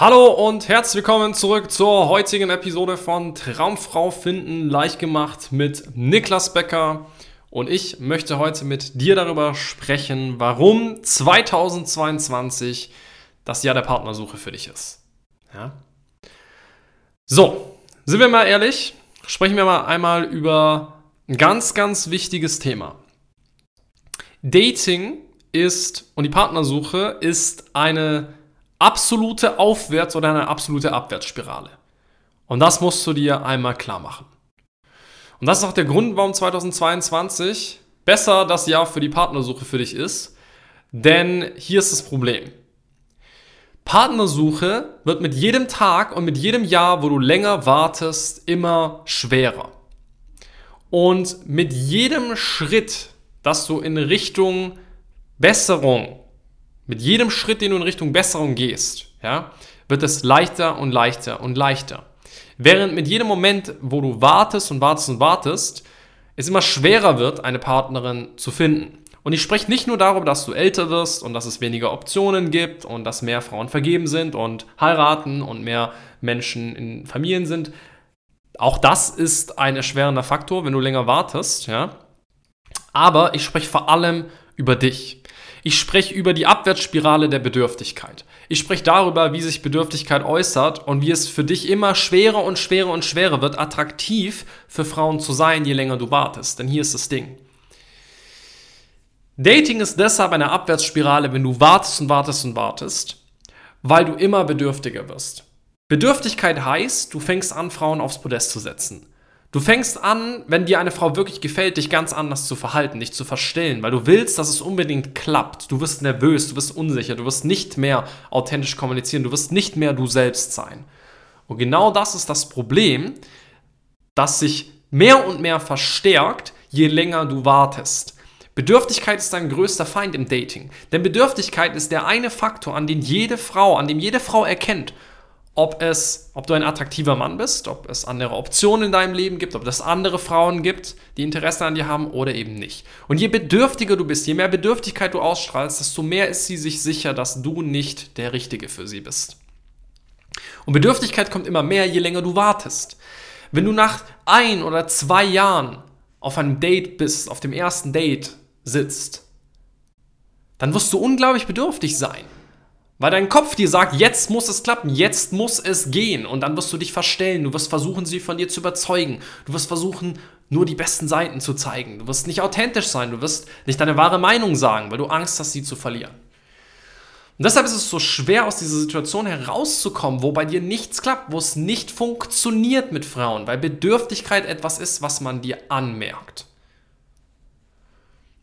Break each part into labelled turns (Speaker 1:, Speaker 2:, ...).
Speaker 1: Hallo und herzlich willkommen zurück zur heutigen Episode von Traumfrau finden leicht gemacht mit Niklas Becker. Und ich möchte heute mit dir darüber sprechen, warum 2022 das Jahr der Partnersuche für dich ist. Ja? So, sind wir mal ehrlich, sprechen wir mal einmal über ein ganz, ganz wichtiges Thema. Dating ist und die Partnersuche ist eine absolute Aufwärts- oder eine absolute Abwärtsspirale. Und das musst du dir einmal klar machen. Und das ist auch der Grund, warum 2022 besser das Jahr für die Partnersuche für dich ist. Denn hier ist das Problem. Partnersuche wird mit jedem Tag und mit jedem Jahr, wo du länger wartest, immer schwerer. Und mit jedem Schritt, dass du in Richtung Besserung mit jedem Schritt, den du in Richtung Besserung gehst, ja, wird es leichter und leichter und leichter. Während mit jedem Moment, wo du wartest und wartest und wartest, es immer schwerer wird, eine Partnerin zu finden. Und ich spreche nicht nur darüber, dass du älter wirst und dass es weniger Optionen gibt und dass mehr Frauen vergeben sind und heiraten und mehr Menschen in Familien sind. Auch das ist ein erschwerender Faktor, wenn du länger wartest, ja. Aber ich spreche vor allem über dich. Ich spreche über die Abwärtsspirale der Bedürftigkeit. Ich spreche darüber, wie sich Bedürftigkeit äußert und wie es für dich immer schwerer und schwerer und schwerer wird, attraktiv für Frauen zu sein, je länger du wartest. Denn hier ist das Ding. Dating ist deshalb eine Abwärtsspirale, wenn du wartest und wartest und wartest, weil du immer bedürftiger wirst. Bedürftigkeit heißt, du fängst an, Frauen aufs Podest zu setzen. Du fängst an, wenn dir eine Frau wirklich gefällt, dich ganz anders zu verhalten, dich zu verstellen, weil du willst, dass es unbedingt klappt. Du wirst nervös, du wirst unsicher, du wirst nicht mehr authentisch kommunizieren, du wirst nicht mehr du selbst sein. Und genau das ist das Problem, das sich mehr und mehr verstärkt, je länger du wartest. Bedürftigkeit ist dein größter Feind im Dating. Denn Bedürftigkeit ist der eine Faktor, an den jede Frau, an dem jede Frau erkennt, ob es, ob du ein attraktiver Mann bist, ob es andere Optionen in deinem Leben gibt, ob es andere Frauen gibt, die Interesse an dir haben oder eben nicht. Und je bedürftiger du bist, je mehr Bedürftigkeit du ausstrahlst, desto mehr ist sie sich sicher, dass du nicht der Richtige für sie bist. Und Bedürftigkeit kommt immer mehr, je länger du wartest. Wenn du nach ein oder zwei Jahren auf einem Date bist, auf dem ersten Date sitzt, dann wirst du unglaublich bedürftig sein. Weil dein Kopf dir sagt, jetzt muss es klappen, jetzt muss es gehen. Und dann wirst du dich verstellen, du wirst versuchen, sie von dir zu überzeugen. Du wirst versuchen, nur die besten Seiten zu zeigen. Du wirst nicht authentisch sein, du wirst nicht deine wahre Meinung sagen, weil du Angst hast, sie zu verlieren. Und deshalb ist es so schwer, aus dieser Situation herauszukommen, wo bei dir nichts klappt, wo es nicht funktioniert mit Frauen, weil Bedürftigkeit etwas ist, was man dir anmerkt.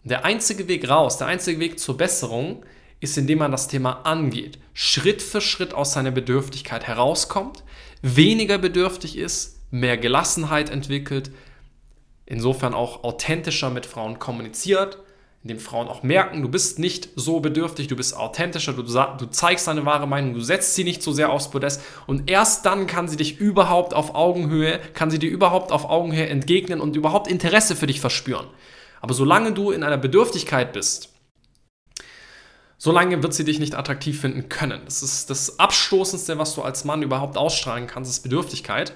Speaker 1: Der einzige Weg raus, der einzige Weg zur Besserung ist, indem man das Thema angeht, Schritt für Schritt aus seiner Bedürftigkeit herauskommt, weniger bedürftig ist, mehr Gelassenheit entwickelt, insofern auch authentischer mit Frauen kommuniziert, indem Frauen auch merken, du bist nicht so bedürftig, du bist authentischer, du, du zeigst deine wahre Meinung, du setzt sie nicht so sehr aufs Podest und erst dann kann sie dich überhaupt auf Augenhöhe, kann sie dir überhaupt auf Augenhöhe entgegnen und überhaupt Interesse für dich verspüren. Aber solange du in einer Bedürftigkeit bist, solange wird sie dich nicht attraktiv finden können. Das ist das Abstoßendste, was du als Mann überhaupt ausstrahlen kannst, ist Bedürftigkeit.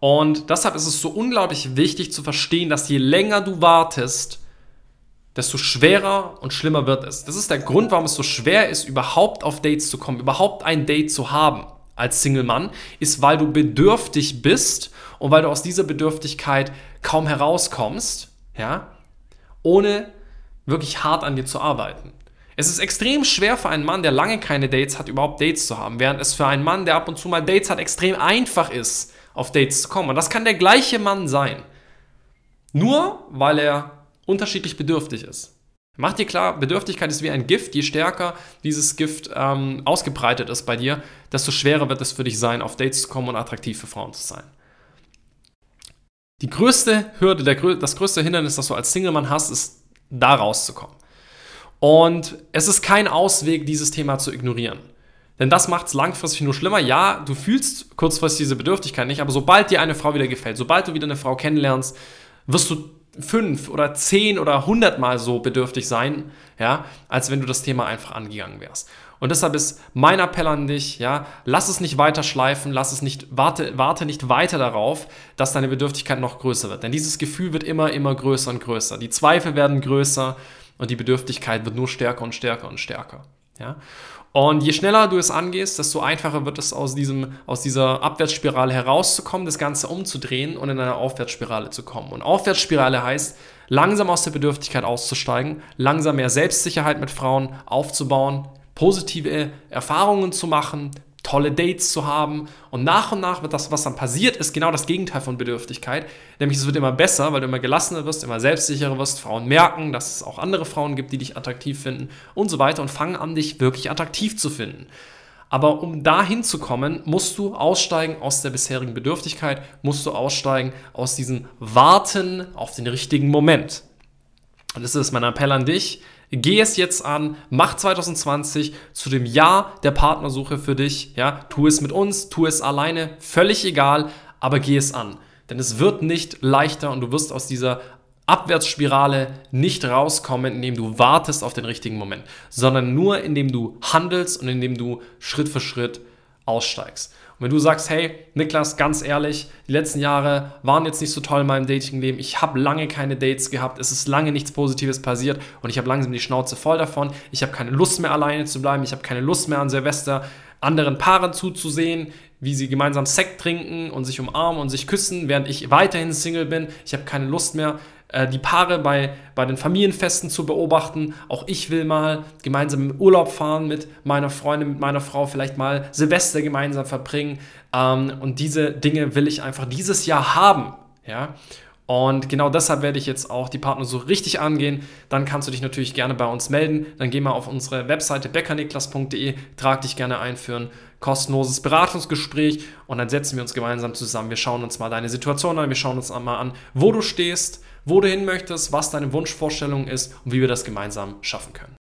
Speaker 1: Und deshalb ist es so unglaublich wichtig zu verstehen, dass je länger du wartest, desto schwerer und schlimmer wird es. Das ist der Grund, warum es so schwer ist, überhaupt auf Dates zu kommen, überhaupt ein Date zu haben als Single-Mann, ist, weil du bedürftig bist und weil du aus dieser Bedürftigkeit kaum herauskommst, ja, ohne wirklich hart an dir zu arbeiten. Es ist extrem schwer für einen Mann, der lange keine Dates hat, überhaupt Dates zu haben, während es für einen Mann, der ab und zu mal Dates hat, extrem einfach ist, auf Dates zu kommen. Und das kann der gleiche Mann sein. Nur weil er unterschiedlich bedürftig ist. Mach dir klar, Bedürftigkeit ist wie ein Gift. Je stärker dieses Gift ähm, ausgebreitet ist bei dir, desto schwerer wird es für dich sein, auf Dates zu kommen und attraktiv für Frauen zu sein. Die größte Hürde, der, das größte Hindernis, das du als Single-Mann hast, ist, da rauszukommen. Und es ist kein Ausweg, dieses Thema zu ignorieren. Denn das macht es langfristig nur schlimmer. Ja, du fühlst kurzfristig diese Bedürftigkeit nicht, aber sobald dir eine Frau wieder gefällt, sobald du wieder eine Frau kennenlernst, wirst du fünf oder zehn oder hundertmal so bedürftig sein, ja, als wenn du das Thema einfach angegangen wärst. Und deshalb ist mein Appell an dich, ja, lass es nicht weiter schleifen, lass es nicht, warte, warte nicht weiter darauf, dass deine Bedürftigkeit noch größer wird. Denn dieses Gefühl wird immer, immer größer und größer. Die Zweifel werden größer und die Bedürftigkeit wird nur stärker und stärker und stärker. Ja? Und je schneller du es angehst, desto einfacher wird es aus, diesem, aus dieser Abwärtsspirale herauszukommen, das Ganze umzudrehen und in eine Aufwärtsspirale zu kommen. Und Aufwärtsspirale heißt, langsam aus der Bedürftigkeit auszusteigen, langsam mehr Selbstsicherheit mit Frauen aufzubauen, positive Erfahrungen zu machen, tolle Dates zu haben. Und nach und nach wird das, was dann passiert, ist genau das Gegenteil von Bedürftigkeit. Nämlich es wird immer besser, weil du immer gelassener wirst, immer selbstsicherer wirst. Frauen merken, dass es auch andere Frauen gibt, die dich attraktiv finden und so weiter und fangen an, dich wirklich attraktiv zu finden. Aber um dahin zu kommen, musst du aussteigen aus der bisherigen Bedürftigkeit, musst du aussteigen aus diesem Warten auf den richtigen Moment. Und das ist mein Appell an dich. Geh es jetzt an, mach 2020 zu dem Jahr der Partnersuche für dich. Ja, tu es mit uns, tu es alleine, völlig egal, aber geh es an. Denn es wird nicht leichter und du wirst aus dieser Abwärtsspirale nicht rauskommen, indem du wartest auf den richtigen Moment, sondern nur indem du handelst und indem du Schritt für Schritt aussteigst. Und wenn du sagst, hey, Niklas, ganz ehrlich, die letzten Jahre waren jetzt nicht so toll in meinem Datingleben, ich habe lange keine Dates gehabt, es ist lange nichts Positives passiert und ich habe langsam die Schnauze voll davon, ich habe keine Lust mehr alleine zu bleiben, ich habe keine Lust mehr an Silvester anderen Paaren zuzusehen, wie sie gemeinsam Sekt trinken und sich umarmen und sich küssen, während ich weiterhin Single bin. Ich habe keine Lust mehr, die Paare bei, bei den Familienfesten zu beobachten. Auch ich will mal gemeinsam im Urlaub fahren mit meiner Freundin, mit meiner Frau, vielleicht mal Silvester gemeinsam verbringen. Ähm, und diese Dinge will ich einfach dieses Jahr haben. Ja? Und genau deshalb werde ich jetzt auch die Partnersuche richtig angehen. Dann kannst du dich natürlich gerne bei uns melden. Dann geh mal auf unsere Webseite beckerniklas.de, trag dich gerne ein für ein kostenloses Beratungsgespräch und dann setzen wir uns gemeinsam zusammen. Wir schauen uns mal deine Situation an, wir schauen uns mal an, wo du stehst, wo du hin möchtest, was deine Wunschvorstellung ist und wie wir das gemeinsam schaffen können.